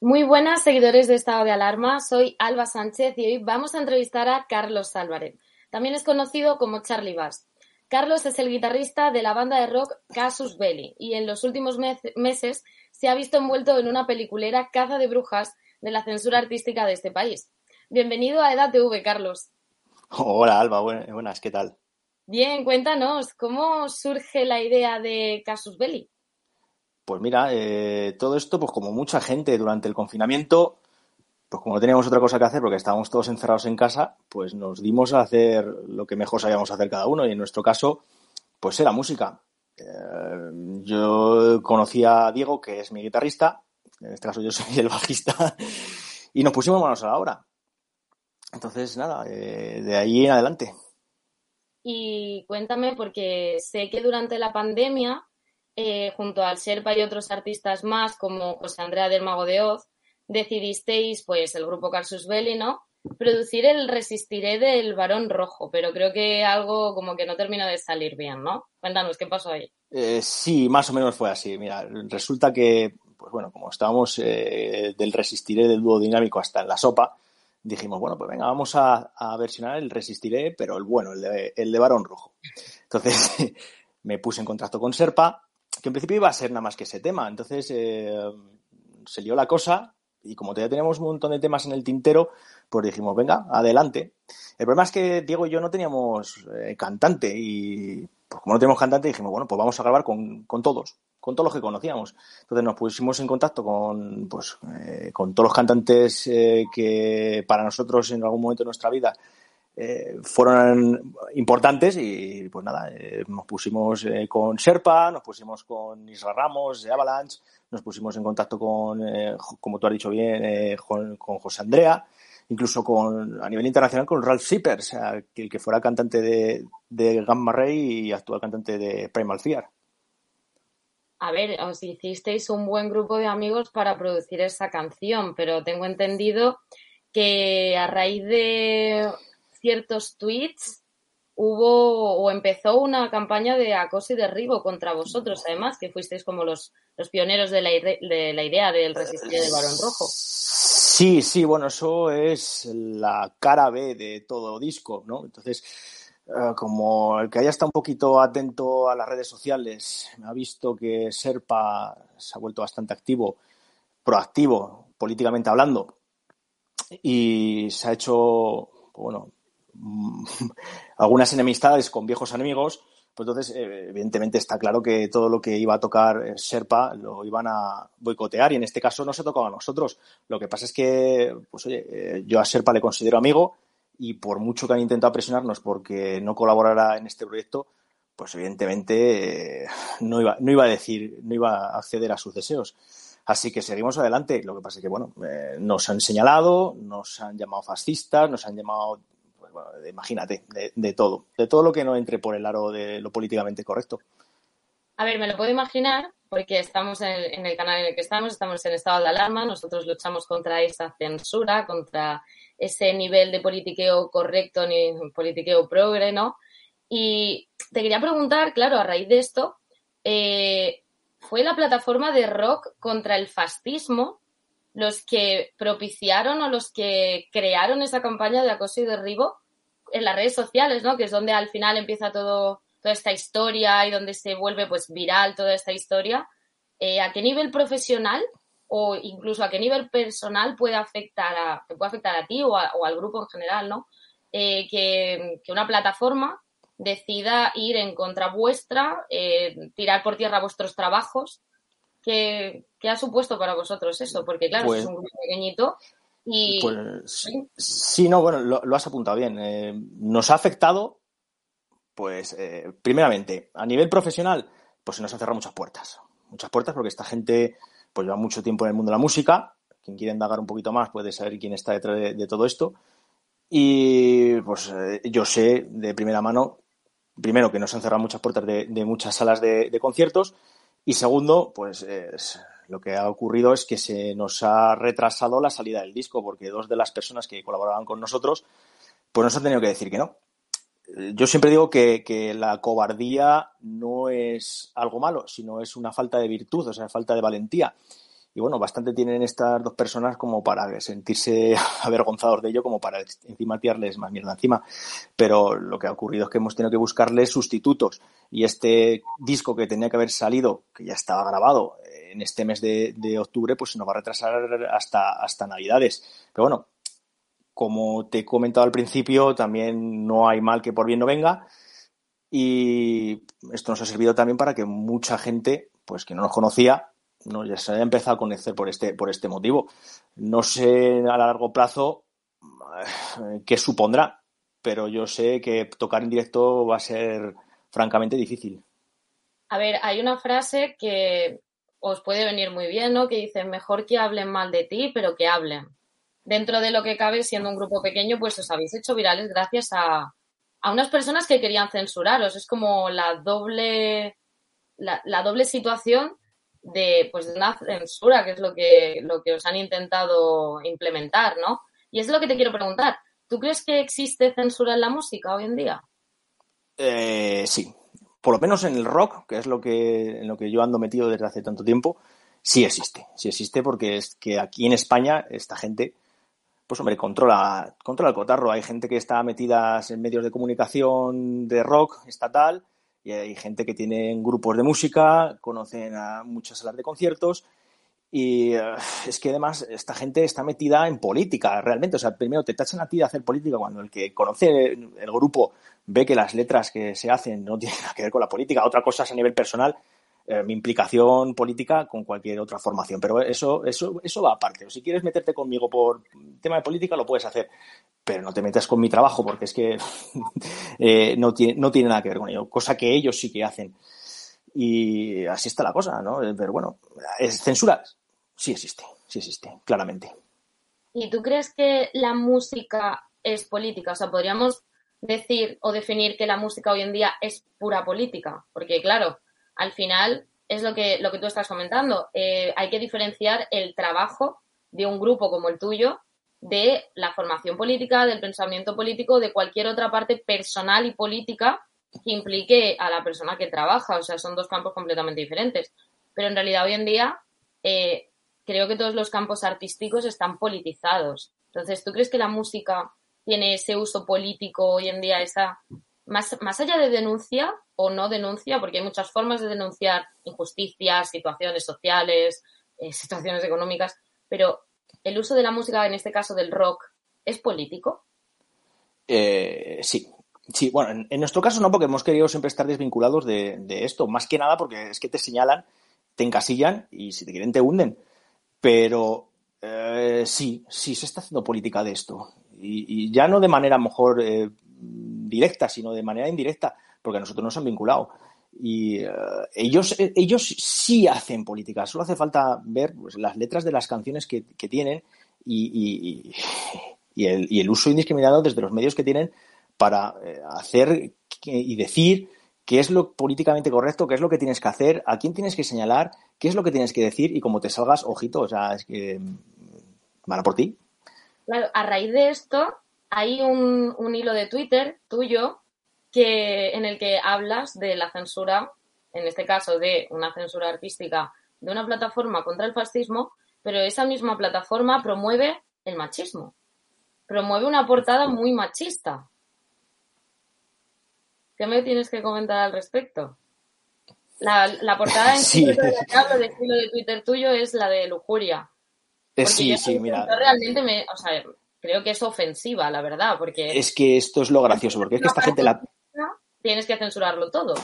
Muy buenas seguidores de Estado de Alarma, soy Alba Sánchez y hoy vamos a entrevistar a Carlos Álvarez. También es conocido como Charlie Bass. Carlos es el guitarrista de la banda de rock Casus Belli y en los últimos meses se ha visto envuelto en una peliculera caza de brujas de la censura artística de este país. Bienvenido a EDATV, Carlos. Hola, Alba, buenas, ¿qué tal? Bien, cuéntanos, ¿cómo surge la idea de Casus Belli? Pues mira, eh, todo esto, pues como mucha gente durante el confinamiento, pues como no teníamos otra cosa que hacer porque estábamos todos encerrados en casa, pues nos dimos a hacer lo que mejor sabíamos hacer cada uno y en nuestro caso, pues era música. Eh, yo conocí a Diego, que es mi guitarrista, en este caso yo soy el bajista, y nos pusimos manos a la obra. Entonces, nada, eh, de ahí en adelante. Y cuéntame, porque sé que durante la pandemia, eh, junto al Sherpa y otros artistas más, como José Andrea del Mago de Oz, decidisteis, pues, el grupo Carsus Belli, ¿no? Producir el Resistiré del Varón Rojo, pero creo que algo como que no termina de salir bien, ¿no? Cuéntanos, ¿qué pasó ahí? Eh, sí, más o menos fue así. Mira, resulta que, pues bueno, como estábamos del Resistiré del dúo dinámico hasta en la sopa, dijimos, bueno, pues venga, vamos a, versionar el Resistiré, pero el bueno, el de, el de Barón Rojo. Entonces me puse en contacto con Serpa, que en principio iba a ser nada más que ese tema. Entonces eh, se lió la cosa y como todavía tenemos un montón de temas en el tintero, pues dijimos, venga, adelante. El problema es que Diego y yo no teníamos eh, cantante y pues como no tenemos cantante dijimos, bueno, pues vamos a grabar con, con todos con todos los que conocíamos. Entonces nos pusimos en contacto con, pues, eh, con todos los cantantes eh, que para nosotros en algún momento de nuestra vida eh, fueron importantes y pues nada, nos pusimos con Serpa, nos pusimos con Israel Ramos de Avalanche, nos pusimos en contacto con, como tú has dicho bien, con, José Andrea, incluso con a nivel internacional con Ralph Zipper, el que fuera cantante de, de Gamma Ray y actual cantante de Primal Fear. A ver, os hicisteis un buen grupo de amigos para producir esa canción, pero tengo entendido que a raíz de ciertos tweets hubo o empezó una campaña de acoso y derribo contra vosotros, además, que fuisteis como los, los pioneros de la, de la idea del resistir del varón rojo. Sí, sí, bueno, eso es la cara B de todo disco, ¿no? Entonces, eh, como el que haya estado un poquito atento a las redes sociales, ha visto que Serpa se ha vuelto bastante activo, proactivo, políticamente hablando, y se ha hecho, bueno, algunas enemistades con viejos enemigos, pues entonces, eh, evidentemente, está claro que todo lo que iba a tocar Serpa lo iban a boicotear y en este caso no se tocaba a nosotros. Lo que pasa es que, pues oye, eh, yo a Serpa le considero amigo, y por mucho que han intentado presionarnos porque no colaborara en este proyecto, pues evidentemente eh, no, iba, no iba a decir, no iba a acceder a sus deseos. Así que seguimos adelante. Lo que pasa es que, bueno, eh, nos han señalado, nos han llamado fascistas, nos han llamado, imagínate, de, todo. De todo lo que no entre por el aro de lo políticamente correcto. A ver, me lo puedo imaginar porque estamos en el, en el canal en el que estamos, estamos en estado de alarma, nosotros luchamos contra esa censura, contra ese nivel de politiqueo correcto ni politiqueo progre, ¿no? Y te quería preguntar, claro, a raíz de esto, eh, ¿fue la plataforma de rock contra el fascismo los que propiciaron o los que crearon esa campaña de acoso y derribo en las redes sociales, ¿no? Que es donde al final empieza todo, toda esta historia y donde se vuelve pues viral toda esta historia. Eh, ¿A qué nivel profesional o incluso a qué nivel personal puede afectar a, puede afectar a ti o, al grupo en general, ¿no? Eh, que, una plataforma decida ir en contra vuestra, eh, tirar por tierra vuestros trabajos. ¿Qué, ha supuesto para vosotros eso? Porque claro, es pues un grupo pequeñito y... Pues, ¿sí? no, bueno, lo, has apuntado bien. Eh, nos ha afectado, pues, primeramente, a nivel profesional, pues se nos han cerrado muchas puertas. Muchas puertas porque esta gente pues lleva mucho tiempo en el mundo de la música. Quien quiera indagar un poquito más puede saber quién está detrás de, todo esto. Y pues eh, yo sé de primera mano, primero, que nos han cerrado muchas puertas de, muchas salas de, conciertos. Y segundo, pues lo que ha ocurrido es que se nos ha retrasado la salida del disco, porque dos de las personas que colaboraban con nosotros, pues nos han tenido que decir que no. Yo siempre digo que, que, la cobardía no es algo malo, sino es una falta de virtud, o sea, falta de valentía. Y bueno, bastante tienen estas dos personas como para sentirse avergonzados de ello, como para encima tirarles más mierda encima. Pero lo que ha ocurrido es que hemos tenido que buscarles sustitutos. Y este disco que tenía que haber salido, que ya estaba grabado en este mes de, de octubre, pues se nos va a retrasar hasta, hasta Navidades. Pero bueno, como te he comentado al principio, también no hay mal que por bien no venga. Y esto nos ha servido también para que mucha gente, pues que no nos conocía, no ya se haya empezado a conocer por este, por este motivo. No sé a largo plazo eh, qué supondrá, pero yo sé que tocar en directo va a ser francamente difícil. A ver, hay una frase que os puede venir muy bien, ¿no? Que dice, mejor que hablen mal de ti, pero que hablen dentro de lo que cabe, siendo un grupo pequeño, pues os habéis hecho virales gracias a, unas personas que querían censuraros. Es como la doble, la, doble situación de, pues, de una censura, que es lo que, lo que os han intentado implementar, ¿no? Y es lo que te quiero preguntar. ¿Tú crees que existe censura en la música hoy en día? Eh, sí. Por lo menos en el rock, que es lo que, en lo que yo ando metido desde hace tanto tiempo, sí existe. Sí existe porque es que aquí en España esta gente pues hombre, controla, controla el cotarro. Hay gente que está metida en medios de comunicación de rock estatal y hay gente que tiene grupos de música, conocen a muchas salas de conciertos y eh, es que además esta gente está metida en política realmente. O sea, primero te tachan a ti de hacer política cuando el que conoce el grupo ve que las letras que se hacen no tienen nada que ver con la política. Otra cosa es a nivel personal eh, mi implicación política con cualquier otra formación. Pero eso, eso, eso va aparte. O si quieres meterte conmigo por tema de política, lo puedes hacer. Pero no te metas con mi trabajo porque es que eh, no, tiene, no tiene nada que ver con ello. Cosa que ellos sí que hacen. Y así está la cosa, ¿no? Pero bueno, ¿es censura? Sí existe, sí existe, claramente. ¿Y tú crees que la música es política? O sea, podríamos decir o definir que la música hoy en día es pura política. Porque, claro, al final es lo que, lo que tú estás comentando. Eh, hay que diferenciar el trabajo de un grupo como el tuyo de la formación política, del pensamiento político, de cualquier otra parte personal y política que implique a la persona que trabaja. O sea, son dos campos completamente diferentes. Pero en realidad hoy en día eh, creo que todos los campos artísticos están politizados. Entonces, ¿tú crees que la música tiene ese uso político hoy en día, esa más, más allá de denuncia o no denuncia, porque hay muchas formas de denunciar injusticias, situaciones sociales, eh, situaciones económicas, pero el uso de la música, en este caso del rock, ¿es político? Eh, sí. Sí, bueno, en, nuestro caso no, porque hemos querido siempre estar desvinculados de, esto, más que nada porque es que te señalan, te encasillan y si te quieren te hunden. Pero eh, sí, sí se está haciendo política de esto. Y, ya no de manera mejor directa, sino de manera indirecta, porque a nosotros nos han vinculado. Y eh, ellos, eh, ellos sí hacen política, solo hace falta ver pues, las letras de las canciones que, tienen y, y, el, y, el, uso indiscriminado desde los medios que tienen para eh, hacer y decir qué es lo políticamente correcto, qué es lo que tienes que hacer, a quién tienes que señalar, qué es lo que tienes que decir y como te salgas, ojito, o sea, es que mm, van por ti. Claro, a raíz de esto, hay un, hilo de Twitter tuyo que, en el que hablas de la censura, en este caso de una censura artística de una plataforma contra el fascismo, pero esa misma plataforma promueve el machismo. Promueve una portada muy machista. ¿Qué me tienes que comentar al respecto? La, portada en sí. que de hilo de Twitter tuyo es la de lujuria. Eh, sí, sí, mira. Realmente me, o sea, creo que es ofensiva, la verdad, porque... Es que esto es lo gracioso, porque es que esta gente la... Tienes que censurarlo todo.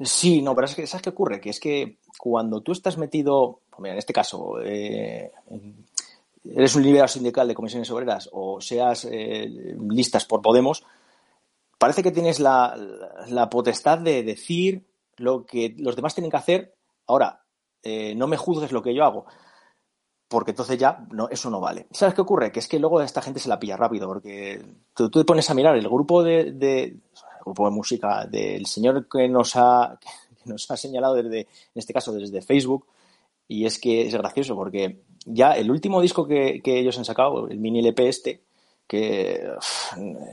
Sí, no, pero es que, ¿sabes qué ocurre? Que es que cuando tú estás metido, pues mira, en este caso, eh, eres un liberal sindical de comisiones obreras o seas eh, listas por Podemos, parece que tienes la, la, potestad de decir lo que los demás tienen que hacer. Ahora, eh, no me juzgues lo que yo hago. Porque entonces ya no, eso no vale. ¿Sabes qué ocurre? Que es que luego esta gente se la pilla rápido, porque tú, te pones a mirar el grupo de, el grupo de música del señor que nos ha, que nos ha señalado desde, en este caso desde Facebook, y es que es gracioso porque ya el último disco que, ellos han sacado, el mini LP este, que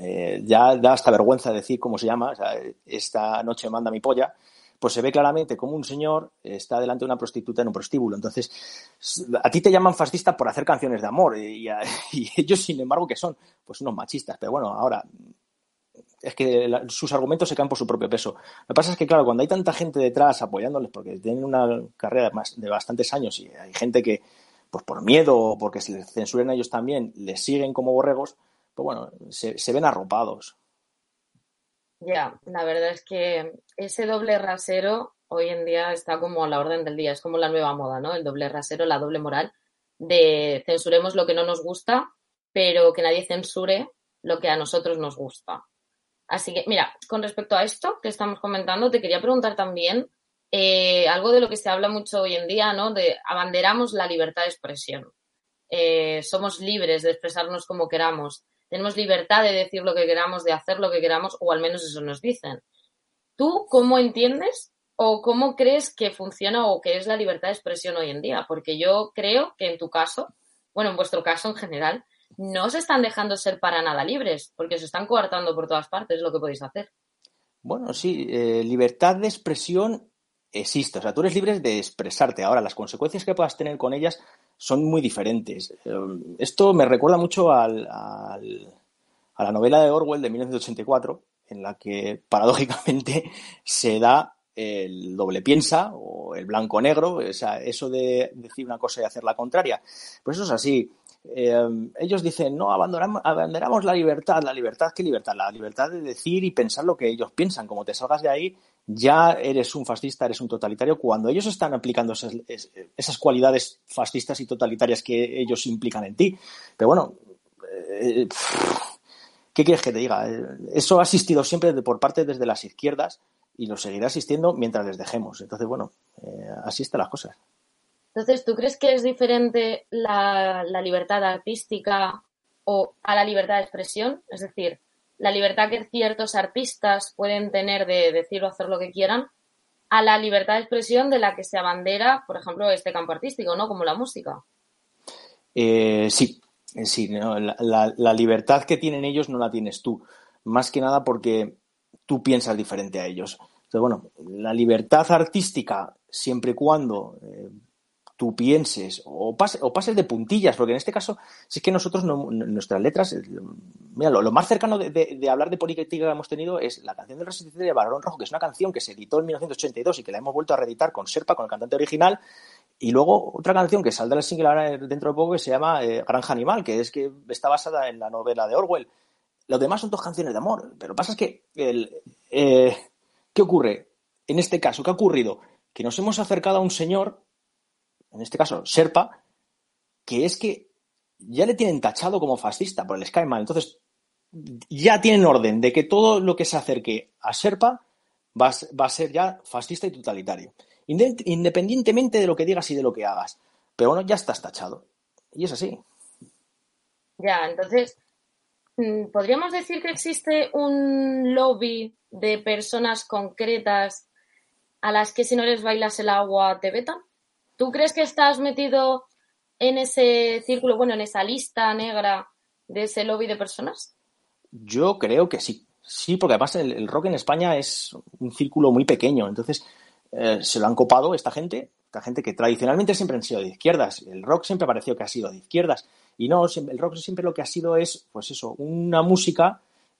eh, ya da hasta vergüenza decir cómo se llama, esta noche manda mi polla, pues se ve claramente como un señor está delante de una prostituta en un prostíbulo. Entonces, a ti te llaman fascista por hacer canciones de amor y, ellos, sin embargo, que son pues unos machistas. Pero bueno, ahora es que sus argumentos se caen por su propio peso. Lo que pasa es que, claro, cuando hay tanta gente detrás apoyándoles, porque tienen una carrera de, bastantes años y hay gente que, pues por miedo o porque se les censuren a ellos también, les siguen como borregos, pues bueno, se ven arropados. Ya, la verdad es que ese doble rasero hoy en día está como a la orden del día, es como la nueva moda, ¿no? El doble rasero, la doble moral de censuremos lo que no nos gusta, pero que nadie censure lo que a nosotros nos gusta. Así que, mira, con respecto a esto que estamos comentando, te quería preguntar también eh, algo de lo que se habla mucho hoy en día, ¿no? De abanderamos la libertad de expresión. Eh, somos libres de expresarnos como queramos tenemos libertad de decir lo que queramos, de hacer lo que queramos, o al menos eso nos dicen. ¿Tú cómo entiendes o cómo crees que funciona o que es la libertad de expresión hoy en día? Porque yo creo que en tu caso, bueno, en vuestro caso en general, no se están dejando ser para nada libres, porque se están coartando por todas partes lo que podéis hacer. Bueno, sí, eh, libertad de expresión existe. O sea, tú eres libre de expresarte. Ahora, las consecuencias que puedas tener con ellas son muy diferentes. Eh, esto me recuerda mucho al, a la novela de Orwell de 1984, en la que paradójicamente se da el doble piensa o el blanco negro, o sea, eso de decir una cosa y hacer la contraria. Pues eso es así. Eh, ellos dicen, no, abandonamos, abandonamos la libertad. ¿La libertad qué libertad? La libertad de decir y pensar lo que ellos piensan. Como te salgas de ahí, ya eres un fascista, eres un totalitario. Cuando ellos están aplicando esas, cualidades fascistas y totalitarias que ellos implican en ti. Pero bueno, eh, ¿qué quieres que te diga? Eso ha asistido siempre por parte desde las izquierdas y lo seguirá asistiendo mientras les dejemos. Entonces, bueno, eh, así están las cosas. Entonces, ¿tú crees que es diferente la, libertad artística o a la libertad de expresión? Es decir, la libertad que ciertos artistas pueden tener de decir o hacer lo que quieran, a la libertad de expresión de la que se abandera, por ejemplo, este campo artístico, ¿no? Como la música. Eh, sí, eh, sí, la, la, libertad que tienen ellos no la tienes tú. Más que nada porque tú piensas diferente a ellos. Entonces, bueno, la libertad artística, siempre y cuando eh, tú pienses o, o pases de puntillas, porque en este caso, si es que nosotros, nuestras letras, mira, lo, más cercano de, hablar de política que hemos tenido es la canción del Resistente de Barón Rojo, que es una canción que se editó en 1982 y que la hemos vuelto a reeditar con Serpa, con el cantante original, y luego otra canción que saldrá el single ahora dentro de poco que se llama eh, Granja Animal, que es que está basada en la novela de Orwell. Los demás son dos canciones de amor, pero pasa es que el, eh, ¿qué ocurre? En este caso, ¿qué ha ocurrido? Que nos hemos acercado a un señor en este caso Serpa, que es que ya le tienen tachado como fascista por el Skyman. Entonces, ya tienen orden de que todo lo que se acerque a Serpa va a, ser ya fascista y totalitario. Independientemente de lo que digas y de lo que hagas. Pero bueno, ya estás tachado. Y es así. Ya, entonces, mm, ¿podríamos decir que existe un lobby de personas concretas a las que si no les bailas el agua te vetan? ¿Tú crees que estás metido en ese círculo, bueno, en esa lista negra de ese lobby de personas? Yo creo que sí. Sí, porque además el, rock en España es un círculo muy pequeño. Entonces, eh, se lo han copado esta gente, esta gente que tradicionalmente siempre han sido de izquierdas. El rock siempre pareció que ha sido de izquierdas. Y no, el rock siempre lo que ha sido es, pues eso, una música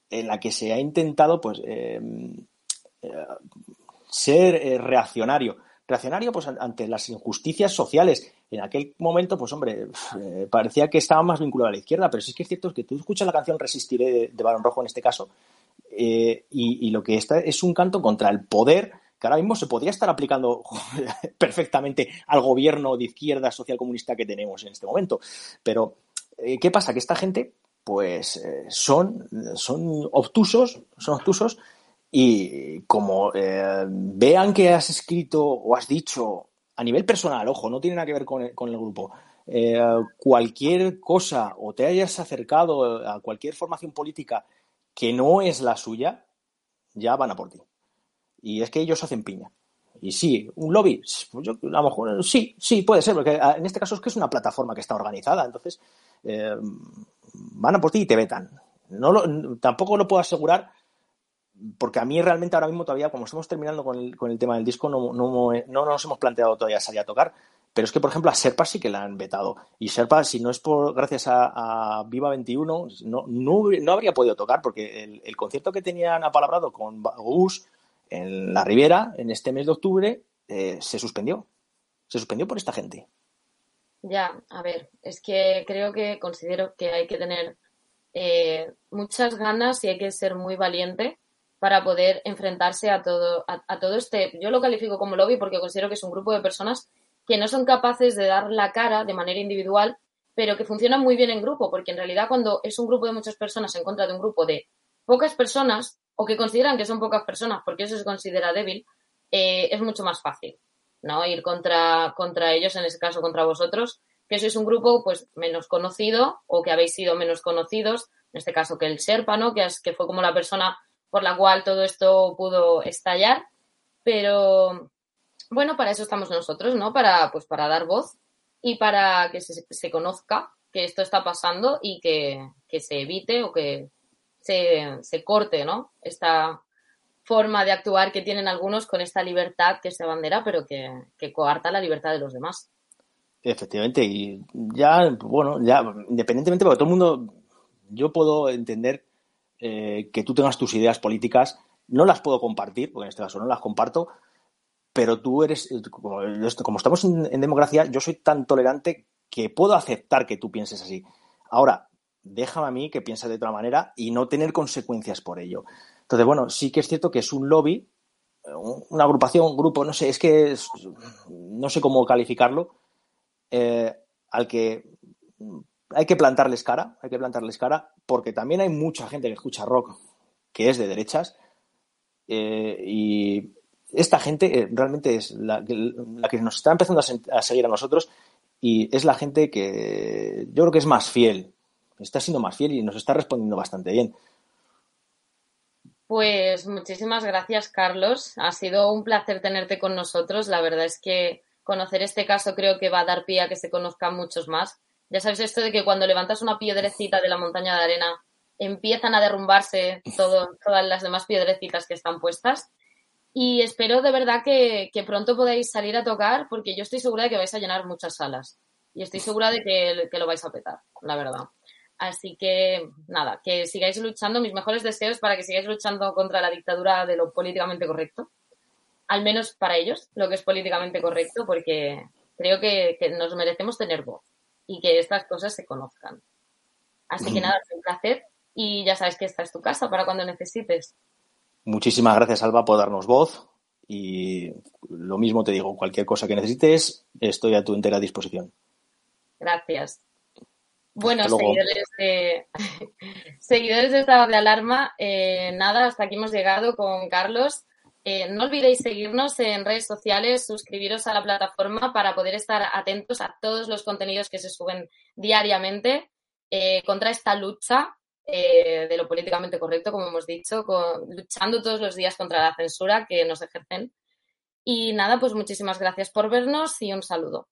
en la que se ha intentado, pues, eh, eh, ser reaccionario reaccionario pues ante las injusticias sociales. En aquel momento, pues hombre, eh, parecía que estaba más vinculado a la izquierda, pero sí es que es cierto que tú escuchas la canción Resistiré de, Barón Rojo en este caso, eh, y, lo que está es un canto contra el poder que ahora mismo se podría estar aplicando perfectamente al gobierno de izquierda social comunista que tenemos en este momento. Pero, eh, ¿qué pasa? Que esta gente, pues, son, son obtusos, son obtusos y como eh, vean que has escrito o has dicho a nivel personal, ojo, no tiene nada que ver con el, grupo, eh, cualquier cosa o te hayas acercado a cualquier formación política que no es la suya, ya van a por ti. Y es que ellos hacen piña. Y sí, un lobby, pues yo, a lo mejor sí, sí, puede ser, porque ah, en este caso es que es una plataforma que está organizada, entonces eh, van a por ti y te vetan. No tampoco lo puedo asegurar, porque a mí realmente ahora mismo todavía, como estamos terminando con el, con el tema del disco, no, no, no, nos hemos planteado todavía salir a tocar. Pero es que, por ejemplo, a Serpa sí que la han vetado. Y Serpa, si no es por gracias a, Viva 21, no, no, habría podido tocar, porque el, concierto que tenían apalabrado con Gus en la Riviera, en este mes de octubre, eh, se suspendió. Se suspendió por esta gente. Ya, a ver, es que creo que considero que hay que tener eh, muchas ganas y hay que ser muy valiente para poder enfrentarse a todo, a, todo este. Yo lo califico como lobby porque considero que es un grupo de personas que no son capaces de dar la cara de manera individual, pero que funcionan muy bien en grupo, porque en realidad cuando es un grupo de muchas personas en contra de un grupo de pocas personas, o que consideran que son pocas personas porque eso se considera débil, eh, es mucho más fácil, ¿no? Ir contra, contra ellos, en ese caso contra vosotros, que sois un grupo pues menos conocido o que habéis sido menos conocidos, en este caso que el Sherpa, ¿no? Que, es, que fue como la persona por la cual todo esto pudo estallar, pero bueno, para eso estamos nosotros, ¿no? Para, pues para dar voz y para que se, se conozca que esto está pasando y que, que se evite o que se, corte, ¿no? Esta forma de actuar que tienen algunos con esta libertad que se bandera, pero que, coarta la libertad de los demás. Efectivamente, y ya, bueno, ya, independientemente, porque todo el mundo, yo puedo entender eh, que tú tengas tus ideas políticas, no las puedo compartir, porque en este caso no las comparto, pero tú eres, como, como estamos en, democracia, yo soy tan tolerante que puedo aceptar que tú pienses así. Ahora, déjame a mí que piense de otra manera y no tener consecuencias por ello. Entonces, bueno, sí que es cierto que es un lobby, una agrupación, un grupo, no sé, es que no sé cómo calificarlo, eh, al que hay que plantarles cara, hay que plantarles cara, porque también hay mucha gente que escucha rock que es de derechas eh, y esta gente eh, realmente es la, que nos está empezando a, a seguir a nosotros y es la gente que yo creo que es más fiel está siendo más fiel y nos está respondiendo bastante bien. Pues muchísimas gracias, Carlos. Ha sido un placer tenerte con nosotros. La verdad es que conocer este caso creo que va a dar pie a que se conozcan muchos más. Ya sabes esto de que cuando levantas una piedrecita de la montaña de arena empiezan a derrumbarse todas las demás piedrecitas que están puestas. Y espero de verdad que, pronto podáis salir a tocar porque yo estoy segura de que vais a llenar muchas salas. Y estoy segura de que lo vais a petar, la verdad. Así que nada, que sigáis luchando. Mis mejores deseos para que sigáis luchando contra la dictadura de lo políticamente correcto. Al menos para ellos, lo que es políticamente correcto, porque creo que, nos merecemos tener voz y que estas cosas se conozcan. Así que nada, es un placer y ya sabes que esta es tu casa para cuando necesites. Muchísimas gracias, Alba, por darnos voz y lo mismo te digo, cualquier cosa que necesites, estoy a tu entera disposición. Gracias. Bueno, seguidores de, seguidores de estado de alarma, eh, nada, hasta aquí hemos llegado con Carlos. Eh, no olvidéis seguirnos en redes sociales, suscribiros a la plataforma para poder estar atentos a todos los contenidos que se suben diariamente eh, contra esta lucha de lo políticamente correcto, como hemos dicho, luchando todos los días contra la censura que nos ejercen. Y nada, pues muchísimas gracias por vernos y un saludo.